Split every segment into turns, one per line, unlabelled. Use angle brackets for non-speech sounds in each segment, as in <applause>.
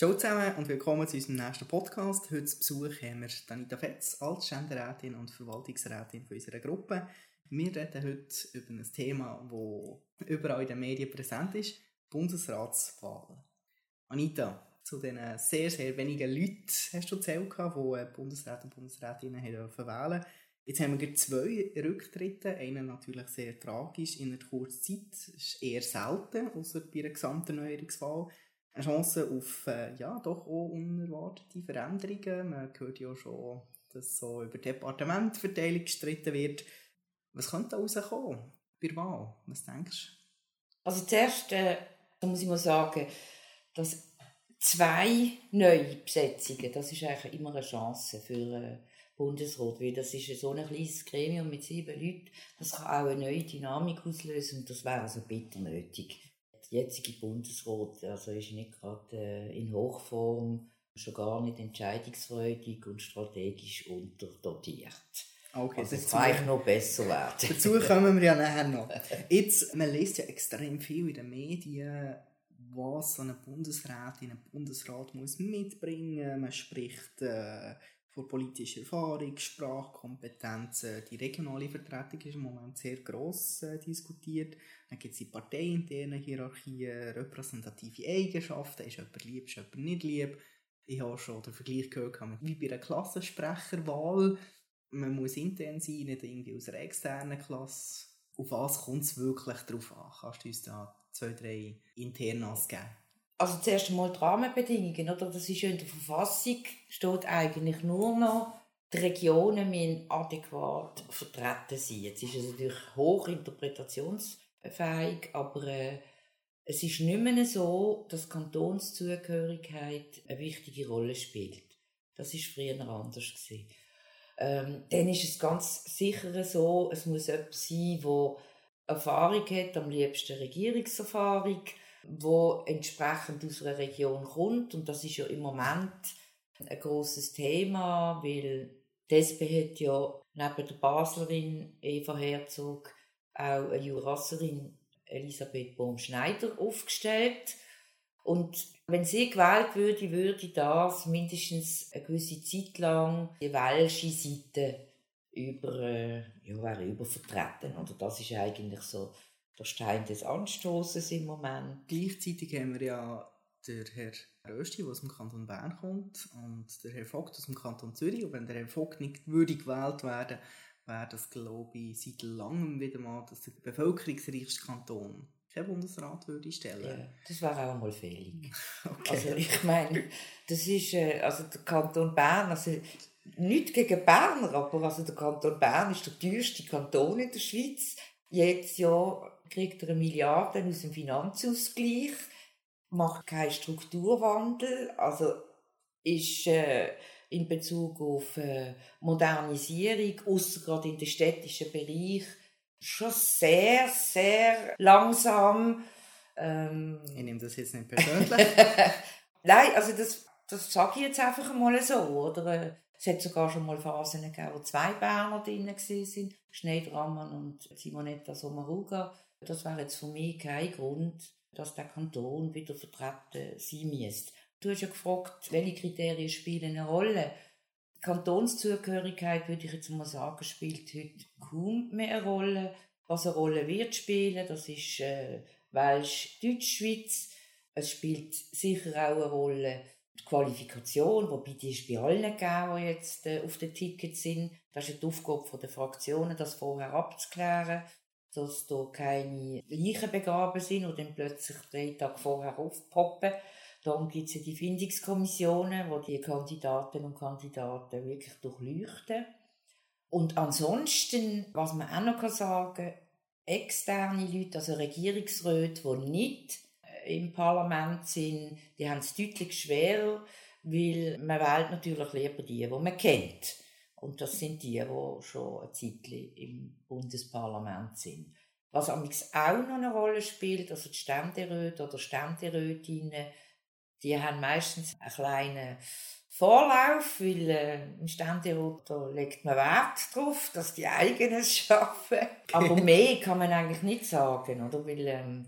Ciao zusammen und willkommen zu unserem nächsten Podcast. Heute zu Besuch haben wir Danita Fetz als Ständerätin und Verwaltungsrätin von unserer Gruppe. Wir reden heute über ein Thema, das überall in den Medien präsent ist, Bundesratswahlen. Anita, zu den sehr, sehr wenigen Leuten hast du erzählt, die Bundesräte und Bundesrätinnen wählen Jetzt haben wir zwei Rücktritte. Einen natürlich sehr tragisch in einer kurzen Zeit. Ist eher selten, außer bei einer Gesamterneuerungswahl eine Chance auf äh, ja, doch auch unerwartete Veränderungen. Man hört ja schon, dass so über Departementverteilung gestritten wird. Was könnte da rauskommen bei Wahl? Was denkst du?
Also zuerst äh, muss ich mal sagen, dass zwei neue Besetzungen, das ist eigentlich immer eine Chance für äh, Bundesrat, weil das ist so ein kleines Gremium mit sieben Leuten, das kann auch eine neue Dynamik auslösen und das wäre also bitter nötig jetzige Bundesrat also ist nicht gerade äh, in Hochform, schon gar nicht entscheidungsfreudig und strategisch unterdotiert. Okay, also das kann eigentlich noch besser werden.
Dazu kommen wir ja nachher noch. <laughs> Jetzt, man liest ja extrem viel in den Medien, was so eine Bundesrätin, ein Bundesrat muss mitbringen. Man spricht äh, von politischer Erfahrung, Sprachkompetenzen. Die regionale Vertretung ist im Moment sehr gross äh, diskutiert. Dann gibt es die parteiinternen Hierarchien, repräsentative Eigenschaften. Ist jemand lieb, ist jemand nicht lieb? Ich habe schon den Vergleich gehört, wie bei einer Klassensprecherwahl. Man muss intern sein, nicht irgendwie aus einer externen Klasse. Auf was kommt es wirklich drauf an? Kannst du uns da zwei, drei Internas geben?
Also zuerst einmal die Rahmenbedingungen, oder? Das ist ja in der Verfassung, steht eigentlich nur noch, die Regionen müssen adäquat vertreten sein. Jetzt ist es natürlich hoch interpretationsfähig, aber äh, es ist nicht mehr so, dass Kantonszugehörigkeit eine wichtige Rolle spielt. Das ist früher anders gewesen. Ähm, dann ist es ganz sicher so, es muss jemand sein, der Erfahrung hat, am liebsten Regierungserfahrung, wo entsprechend aus einer Region kommt. Und das ist ja im Moment ein großes Thema, weil die hat ja neben der Baslerin Eva Herzog auch eine Jurasserin Elisabeth Baum-Schneider aufgestellt. Und wenn sie gewählt würde, würde das mindestens eine gewisse Zeit lang die welsche Seite über, äh, ja, wäre übervertreten. Oder das ist eigentlich so der Stein des Anstoßes im Moment.
Gleichzeitig haben wir ja der Herr Rösti, der aus dem Kanton Bern kommt, und der Herr Vogt aus dem Kanton Zürich. Und wenn der Herr Vogt nicht würdig gewählt werden, wäre das, glaube ich, seit langem wieder mal, dass der bevölkerungsreichste Kanton keinen Bundesrat würde stellen. Ja,
das wäre auch mal fehlig. <laughs> Okay. Also ich meine, das ist, äh, also der Kanton Bern, also nicht gegen Berner, aber also der Kanton Bern ist der teuerste Kanton in der Schweiz. Jetzt ja kriegt er eine Milliarde aus dem Finanzausgleich, macht keinen Strukturwandel, also ist äh, in Bezug auf äh, Modernisierung, außer gerade in den städtischen Bereich, schon sehr, sehr langsam.
Ähm, ich nehme das jetzt nicht persönlich. <laughs>
Nein, also das, das sage ich jetzt einfach mal so, oder? Es hat sogar schon mal Phasen gegeben, wo zwei Berner drin waren, Schneider und Simonetta Sommaruga. Das wäre jetzt für mich kein Grund, dass der Kanton wieder vertreten sein müsste. Du hast ja gefragt, welche Kriterien spielen eine Rolle. Die Kantonszugehörigkeit, würde ich jetzt mal sagen, spielt heute kaum mehr eine Rolle. Was eine Rolle wird spielen, das ist äh, Welsch-Deutschschweiz. Es spielt sicher auch eine Rolle die Qualifikation, wobei die ist bei allen gegeben, die jetzt äh, auf den Tickets sind. Das ist die Aufgabe der Fraktionen, das vorher abzuklären dass da keine Leichen begraben sind und dann plötzlich drei Tage vorher aufpoppen. Darum gibt es ja die Findungskommissionen, wo die Kandidaten und Kandidaten wirklich durchleuchten. Und ansonsten, was man auch noch sagen kann, externe Leute, also Regierungsräte, die nicht äh, im Parlament sind, die haben es deutlich schwerer, weil man wählt natürlich lieber die, die man kennt. Und das sind die, die schon ein Zeitchen im Bundesparlament sind. Was auch noch eine Rolle spielt, also die Ständeräte oder Ständerätinnen, die haben meistens einen kleinen Vorlauf, weil äh, im Ständerat da legt man Wert darauf, dass die Eigenes <laughs> schaffen. Aber mehr kann man eigentlich nicht sagen, oder? Weil ähm,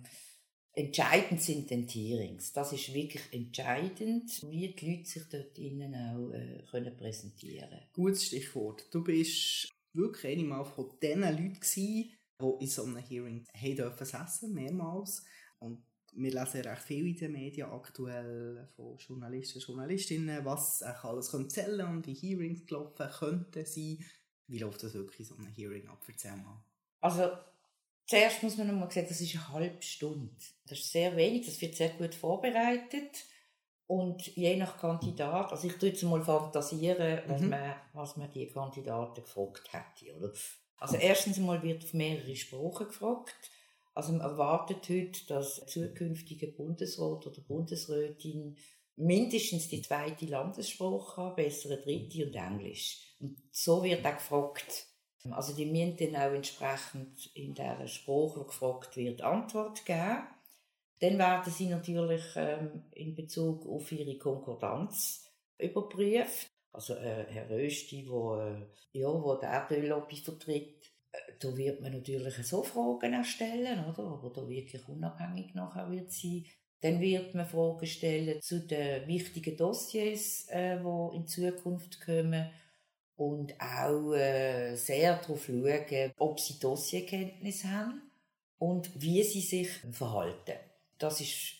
Entscheidend sind die Hearings. Das ist wirklich entscheidend, wie die Leute sich dort innen auch äh, können präsentieren können.
Gutes Stichwort. Du bist wirklich einmal von diesen Leuten gewesen, die in so einem Hearing haben dürfen essen, mehrmals. Und wir lesen recht viel in den Medien aktuell von Journalisten und Journalistinnen, was alles zählen und wie Hearings gelaufen könnten sein. Wie läuft das wirklich in so einem Hearing ab? Erzähl mal.
Also, zuerst muss man noch mal sehen, das ist eine halbe Stunde. Das ist sehr wenig, das wird sehr gut vorbereitet. Und je nach Kandidat, also ich tue jetzt mal fantasieren, was, mhm. man, was man die Kandidaten gefragt hätte. Oder? Also erstens einmal wird auf mehrere Sprachen gefragt. Also man erwartet heute, dass zukünftige Bundesrat oder Bundesrätin mindestens die zweite Landessprache haben, besser eine dritte und Englisch. Und so wird auch gefragt. Also die müssen dann auch entsprechend in der Sprache, die gefragt wird, Antwort geben. Dann werden sie natürlich ähm, in Bezug auf ihre Konkordanz überprüft. Also äh, Herr Rösti, wo, äh, ja, wo der Erdöllobby vertritt, äh, da wird man natürlich so Fragen erstellen, oder? Aber da wirklich unabhängig nachher wird sein. Dann wird man Fragen stellen zu den wichtigen Dossiers, äh, in Zukunft kommen und auch äh, sehr darauf schauen, ob sie Dossierkenntnis haben und wie sie sich verhalten. Das ist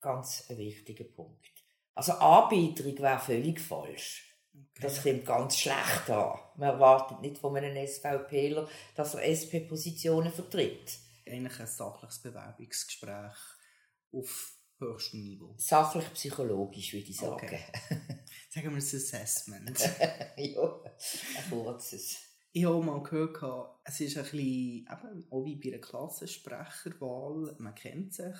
ganz ein wichtiger Punkt. Also Anbieterung wäre völlig falsch. Okay. Das kommt ganz schlecht an. Man erwartet nicht von einem SVPler, dass er SP-Positionen vertritt.
Eigentlich ein sachliches Bewerbungsgespräch auf höchstem Niveau.
Sachlich-psychologisch, würde ich sagen. Okay. <laughs>
Sagen wir ein Assessment. <laughs>
ja, ein kurzes.
Ich habe mal gehört, es ist ein bisschen, eben, auch wie bei einer Klassensprecherwahl, man kennt sich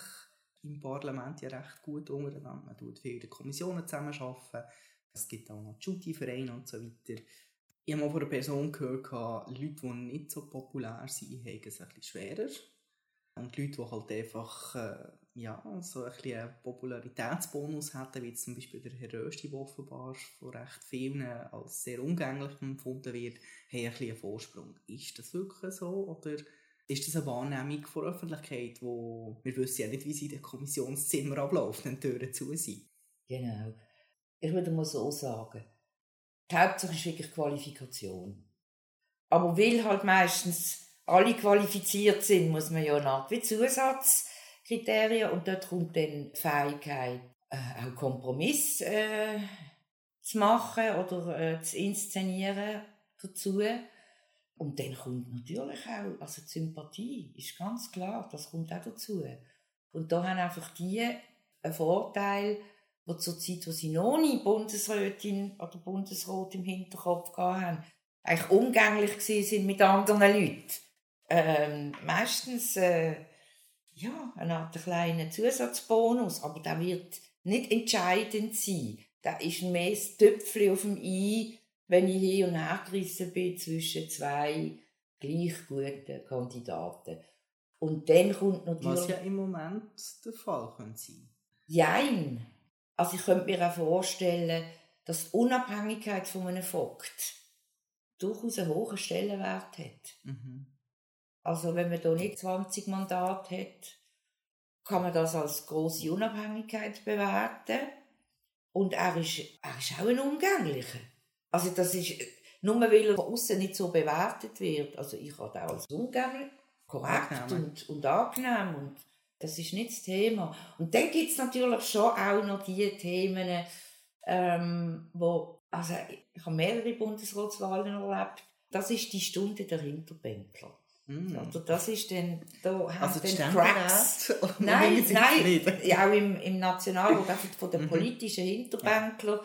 im Parlament ja recht gut untereinander, man tut viel in den Kommissionen zusammenarbeiten, es gibt auch noch Judy-Vereine und so weiter. Ich habe mal von einer Person gehört, Leute, die nicht so populär sind, haben es ein bisschen schwerer. Und Leute, die halt einfach äh, ja, so ein bisschen einen Popularitätsbonus hätten, wie zum Beispiel der Herr Rösti, der offenbar von recht vielen als sehr umgänglich empfunden wird, haben ein einen Vorsprung. Ist das wirklich so oder ist das eine Wahrnehmung von der Öffentlichkeit, wo wir wissen ja nicht, wie sie in den Kommissionszimmer abläuft, wenn die Türen zu sind?
Genau. Ich würde mal so sagen, die Hauptsache ist wirklich Qualifikation. Aber weil halt meistens alle qualifiziert sind, muss man ja nach wie Zusatzkriterien und dort kommt dann die Fähigkeit, äh, auch Kompromiss äh, zu machen oder äh, zu inszenieren dazu. Und dann kommt natürlich auch, also die Sympathie ist ganz klar, das kommt auch dazu. Und da haben einfach die einen Vorteil, wo zur Zeit, wo sie noch nie Bundesrätin oder Bundesrat im Hinterkopf haben, eigentlich umgänglich sind mit anderen Leuten ähm, meistens äh, ja, eine Art kleinen Zusatzbonus, aber der wird nicht entscheidend sein. Da ist mehr das Töpfchen auf dem I, wenn ich hier und her gerissen bin zwischen zwei gleich guten Kandidaten. Und dann kommt natürlich...
Was ja im Moment der Fall könnte sein.
Jein. Also ich könnte mir auch vorstellen, dass die Unabhängigkeit von einem Vogt durchaus einen hohen Stellenwert hat. Mhm. Also wenn man da nicht 20 Mandate hat, kann man das als große Unabhängigkeit bewerten. Und er ist, er ist auch ein Umgänglicher. Also das ist, nur weil er von außen nicht so bewertet wird. Also ich habe auch als umgänglich, korrekt und, und angenehm. Und das ist nicht das Thema. Und dann gibt es natürlich schon auch noch die Themen, ähm, wo, also ich habe mehrere Bundesratswahlen erlebt, das ist die Stunde der Hinterbänkler. Mm. Also das ist dann, da
also die Cracks. <laughs>
nein, nein, ja, auch im, im Nationalrat, einfach von den mhm. politischen Hinterbänklern,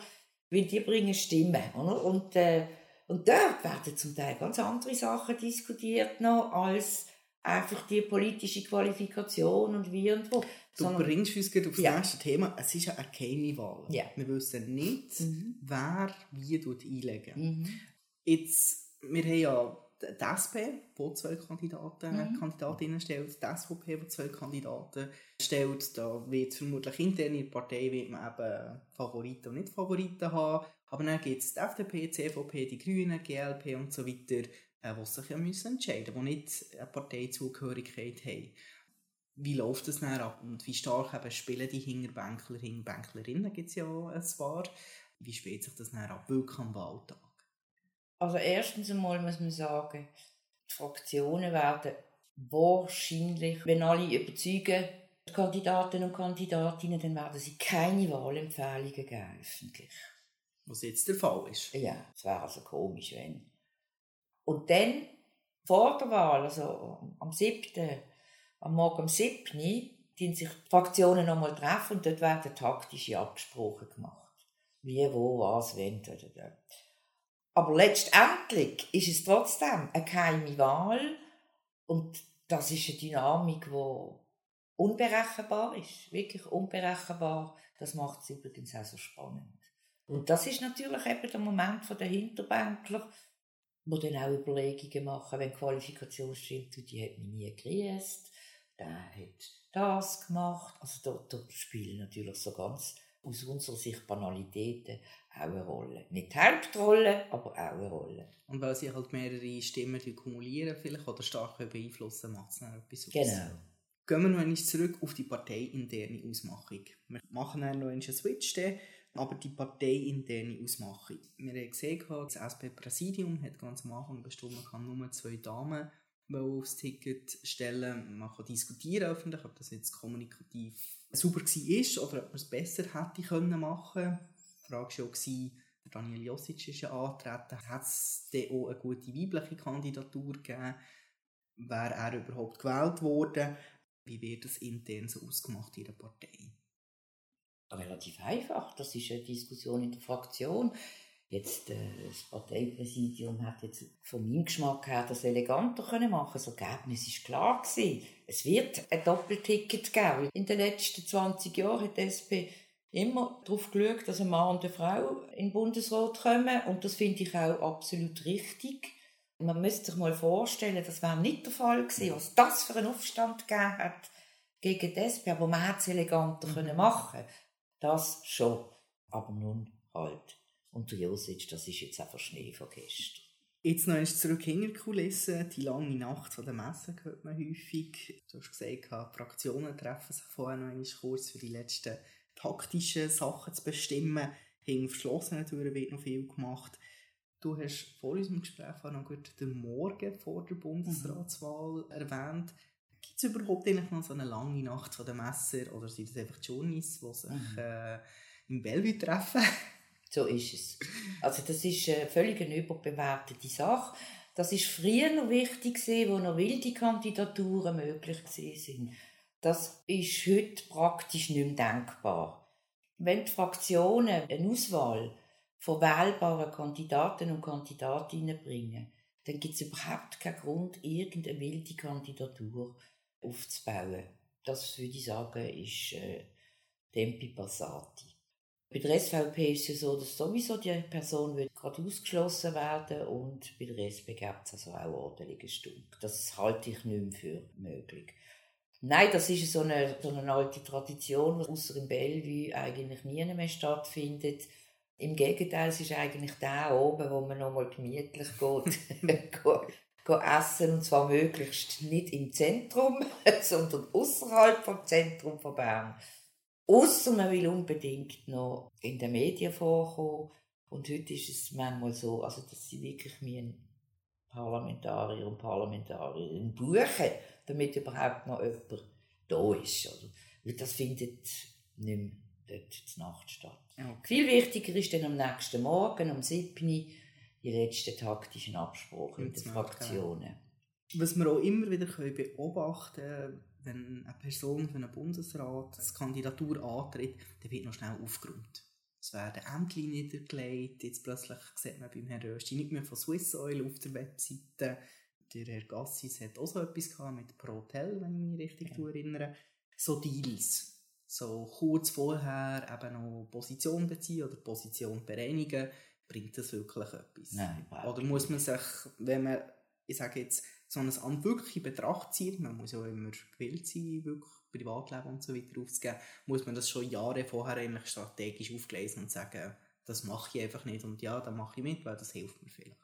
weil die bringen Stimmen, oder? Und, äh, und dort werden zum Teil ganz andere Sachen diskutiert noch, als einfach die politische Qualifikation und wie und wo.
Du Sondern, bringst uns gerade auf das ja. nächste Thema. Es ist ja eine geheime Wahl. Ja. Wir wissen nicht, mhm. wer wie einlegen. Mhm. Jetzt, wir haben ja die SP, die zwei Kandidaten, mhm. Kandidatinnen stellt, die SVP, die zwei Kandidaten stellt. Da wird vermutlich intern in der Partei wird man eben Favoriten und Nicht-Favoriten haben. Aber dann gibt es die FDP, die CVP, die Grünen, die GLP und so weiter, äh, die sich ja müssen entscheiden müssen, die nicht eine Parteizugehörigkeit haben. Wie läuft das dann ab und wie stark eben spielen die Hinterbänkler, Hinterbänklerinnen, gibt es ja auch ein paar. Wie spielt sich das dann ab, wirklich am Wahltag?
Also erstens einmal muss man sagen, die Fraktionen werden wahrscheinlich, wenn alle überzeugen, die Kandidaten und Kandidatinnen, dann werden sie keine Wahlempfehlungen geben, öffentlich.
Was jetzt der Fall ist.
Ja, es wäre also komisch, wenn. Und dann, vor der Wahl, also am 7., am Morgen am 7., die sich die Fraktionen nochmal treffen und dort werden taktische Absprachen gemacht. Wie, wo, was, wenn. Aber letztendlich ist es trotzdem eine geheime Wahl und das ist eine Dynamik, die unberechenbar ist, wirklich unberechenbar. Das macht es übrigens auch so spannend. Und das ist natürlich eben der Moment der Hinterbänkler, wo dann auch Überlegungen machen, wenn Qualifikation stimmt, die hat mich nie gegrüßt, der hat das gemacht. Also da, da spielen natürlich so ganz aus unserer Sicht Banalitäten auch eine Rolle. Nicht die Hauptrolle, aber auch eine Rolle.
Und weil sie halt mehrere Stimmen kumulieren vielleicht oder stark beeinflussen, macht es dann etwas
aus. Genau.
Gehen wir noch einmal zurück auf die parteiinterne Ausmachung. Wir machen dann noch einen Switch, dann, aber die parteiinterne Ausmachung. Wir haben gesehen, das SP-Präsidium hat ganz am Anfang bestimmt, man kann nur zwei Damen aufs Ticket stellen. Man kann diskutieren öffentlich, ob das jetzt kommunikativ super war oder ob man es besser hätte können machen Die Frage war auch, Daniel Josic ist ja angetreten, hat es dann auch eine gute weibliche Kandidatur gegeben? Wäre er überhaupt gewählt worden? Wie wird das intern so ausgemacht in der Partei?
Relativ einfach. Das ist eine Diskussion in der Fraktion. Jetzt, äh, das Parteipräsidium hat jetzt von meinem Geschmack her das eleganter können machen. Das Ergebnis ist klar gewesen. Es wird ein Doppelticket geben. In den letzten 20 Jahren hat die SP immer darauf geschaut, dass ein Mann und eine Frau in den Bundesrat kommen. Und das finde ich auch absolut richtig. Man müsste sich mal vorstellen, das wäre nicht der Fall gewesen, was das für einen Aufstand gegeben hat gegen die SP. Aber man hätte es eleganter mhm. können machen Das schon. Aber nun halt. Und der Josic, das ist jetzt einfach Schnee von gestern.
Jetzt noch einmal zurück hinter die Kulissen. Die lange Nacht von der Messe hört man häufig. Du hast gesagt, die Fraktionen treffen sich vorher noch einmal kurz für die letzten taktischen Sachen zu bestimmen. Hinter verschlossenen Türen wird noch viel gemacht. Du hast vor unserem Gespräch auch noch gut den Morgen vor der Bundesratswahl mhm. erwähnt. Gibt es überhaupt eigentlich noch so eine lange Nacht von der Messer oder sind das einfach die Journeys, die sich mhm. äh, im Bellevue treffen?
So ist es. Also das ist eine völlig eine überbewertete Sache. Das ist früher noch wichtig wo noch wilde Kandidaturen möglich sind. Das ist heute praktisch nicht mehr denkbar. Wenn die Fraktionen eine Auswahl von wählbaren Kandidaten und Kandidatinnen bringen, dann gibt es überhaupt keinen Grund, irgendeine wilde Kandidatur aufzubauen. Das würde ich sagen, ist äh, Tempi Passati. Bei der SVP ist es ja so, dass sowieso die Person wird gerade ausgeschlossen werden und bei der SP gibt es also auch ordentliche Stunk. Das halte ich nicht mehr für möglich. Nein, das ist so eine, so eine alte Tradition, die außer im Bellevue eigentlich nie mehr stattfindet. Im Gegenteil, es ist eigentlich der oben, wo man nochmal gemütlich geht, <laughs> geht essen und zwar möglichst nicht im Zentrum, <laughs> sondern außerhalb vom Zentrum von Bern. Ausser man will unbedingt noch in den Medien vorkommen. Und heute ist es manchmal so, also dass sie wirklich mir Parlamentarier und Parlamentarierinnen buchen, damit überhaupt noch jemand da ist. Oder? Weil das findet nicht mehr dort zur Nacht statt. Okay. Viel wichtiger ist dann am nächsten Morgen, um 7 Uhr, die letzten taktischen Absprachen mit den Fraktionen.
Was wir auch immer wieder beobachten können, wenn eine Person für einen Bundesrat eine Kandidatur antritt, dann wird noch schnell aufgeräumt. Es werden Ämter niedergelegt. Jetzt plötzlich sieht man beim Herrn Rösti nicht mehr von Swiss Oil auf der Webseite. Der Herr Gassis hat auch so etwas gehabt mit ProTel, wenn ich mich richtig ja. erinnere. So Deals. So kurz vorher eben noch Position beziehen oder Position bereinigen. Bringt das wirklich etwas?
Nein,
oder muss man sich, wenn man, ich sage jetzt, so ein Amt wirklich in Betracht zieht, man muss ja immer gewillt sein, wirklich Privatleben und so weiter aufzugeben, muss man das schon Jahre vorher eigentlich strategisch aufgelesen und sagen, das mache ich einfach nicht und ja, dann mache ich mit, weil das hilft mir vielleicht.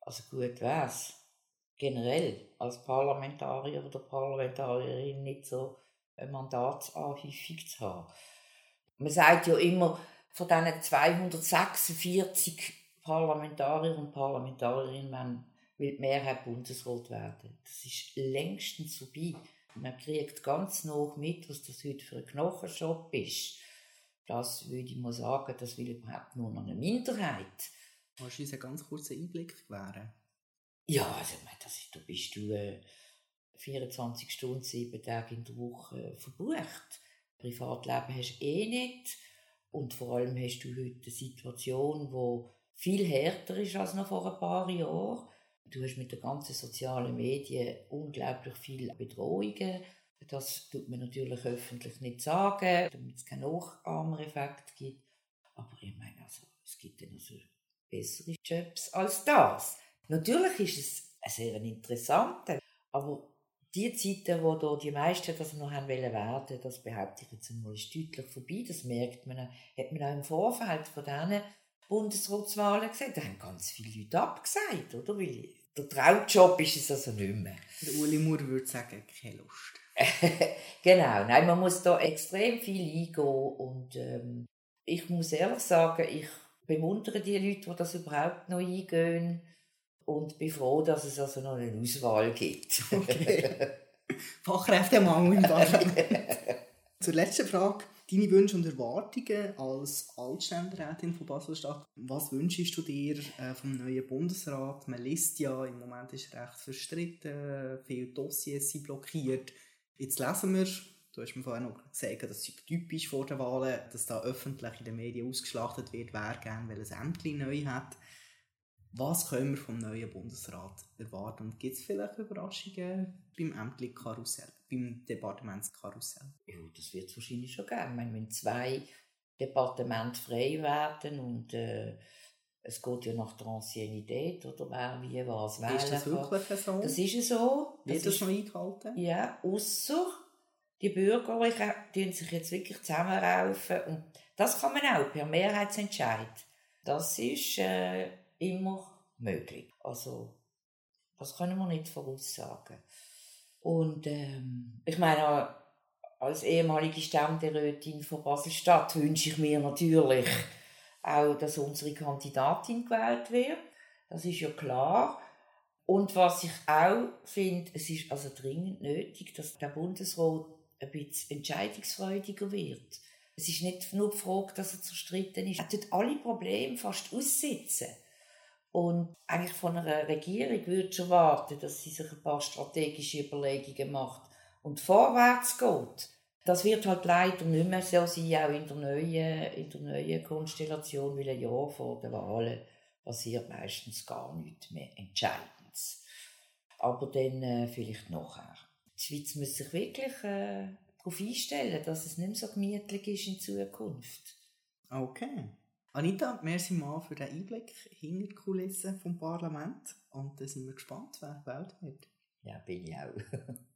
Also gut wär's, generell als Parlamentarier oder Parlamentarierin nicht so eine Mandatsanhäufung zu haben. Man sagt ja immer, von diesen 246 Parlamentarier und Parlamentarierinnen will die Mehrheit Bundesrat werden. Das ist längstens vorbei. Man kriegt ganz noch mit, was das heute für ein Knochenshop ist. Das würde ich mal sagen, das will überhaupt nur noch eine Minderheit.
Kannst du uns einen ganz kurzen Einblick gewähren?
Ja, also ich meine, das ist, da bist du äh, 24 Stunden, sieben Tage in der Woche verbucht. Privatleben hast du eh nicht. Und vor allem hast du heute eine Situation, die viel härter ist als noch vor ein paar Jahren. Du hast mit den ganzen sozialen Medien unglaublich viele Bedrohungen. Das tut man natürlich öffentlich nicht sagen, damit es keinen Nachahmereffekt gibt. Aber ich meine, also, es gibt dann also bessere Jobs als das. Natürlich ist es ein sehr interessanter, aber die Zeiten, wo da die meisten das noch haben wollen werden, das behaupte ich jetzt einmal, ist deutlich vorbei. Das merkt man, hat man auch im Vorfeld von diesen Bundesratswahlen gesehen. Da haben ganz viele Leute abgesagt, oder? Weil der Traumjob ist es also nicht mehr.
Der Uli Moore würde sagen, keine Lust. <laughs>
genau, nein, man muss da extrem viel eingehen und ähm, ich muss ehrlich sagen, ich bewundere die Leute, die das überhaupt noch eingehen und bin froh, dass es also noch eine Auswahl gibt. <laughs>
Okay. Fachkräftemangel im Parlament. <laughs> Zur letzten Frage. Deine Wünsche und Erwartungen als Altständerätin von Basel-Stadt. Was wünschst du dir äh, vom neuen Bundesrat? Man liest ja, im Moment ist recht verstritten, viele Dossiers sind blockiert. Jetzt lesen wir, du hast mir vorher noch gesagt, das ist typisch vor den Wahlen, dass da öffentlich in den Medien ausgeschlachtet wird, wer gerne welches Ämtchen neu hat. Was können wir vom neuen Bundesrat erwarten? Und gibt es vielleicht Überraschungen beim Ämtli-Karussell, beim Departementskarussell?
Ja, das wird es wahrscheinlich schon geben. Ich meine, wenn zwei Departemente frei werden und äh, es geht ja nach der Anciennität oder wer wie was
wählen Ist das wirklich so?
Das ist so.
Das Wird das noch eingehalten?
Ja, außer die Bürgerlichen die sich jetzt wirklich zusammenraufen und das kann man auch per Mehrheitsentscheid. Das ist äh, immer möglich. Also, das können wir nicht voraussagen. Und ähm, ich meine, als ehemalige Ständerätin von Basel-Stadt wünsche ich mir natürlich auch, dass unsere Kandidatin gewählt wird. Das ist ja klar. Und was ich auch finde, es ist also dringend nötig, dass der Bundesrat ein bisschen entscheidungsfreudiger wird. Es ist nicht nur die Frage, dass er zerstritten ist. Er tut alle Probleme fast aussitzen. Und eigentlich von einer Regierung würde ich erwarten, dass sie sich ein paar strategische Überlegungen macht und vorwärts geht. Das wird halt leider nicht mehr so sein, auch in der neuen, in der neuen Konstellation, weil ein Jahr vor den Wahlen passiert meistens gar nichts mehr Entscheidendes. Aber dann äh, vielleicht nachher. Die Schweiz muss sich wirklich äh, darauf einstellen, dass es nicht mehr so gemütlich ist in Zukunft.
Okay. Anita, merci mal für den Einblick hinter die Kulissen vom Parlament. Und dann sind wir gespannt, wer gewählt wird.
Ja, bin ich auch. <laughs>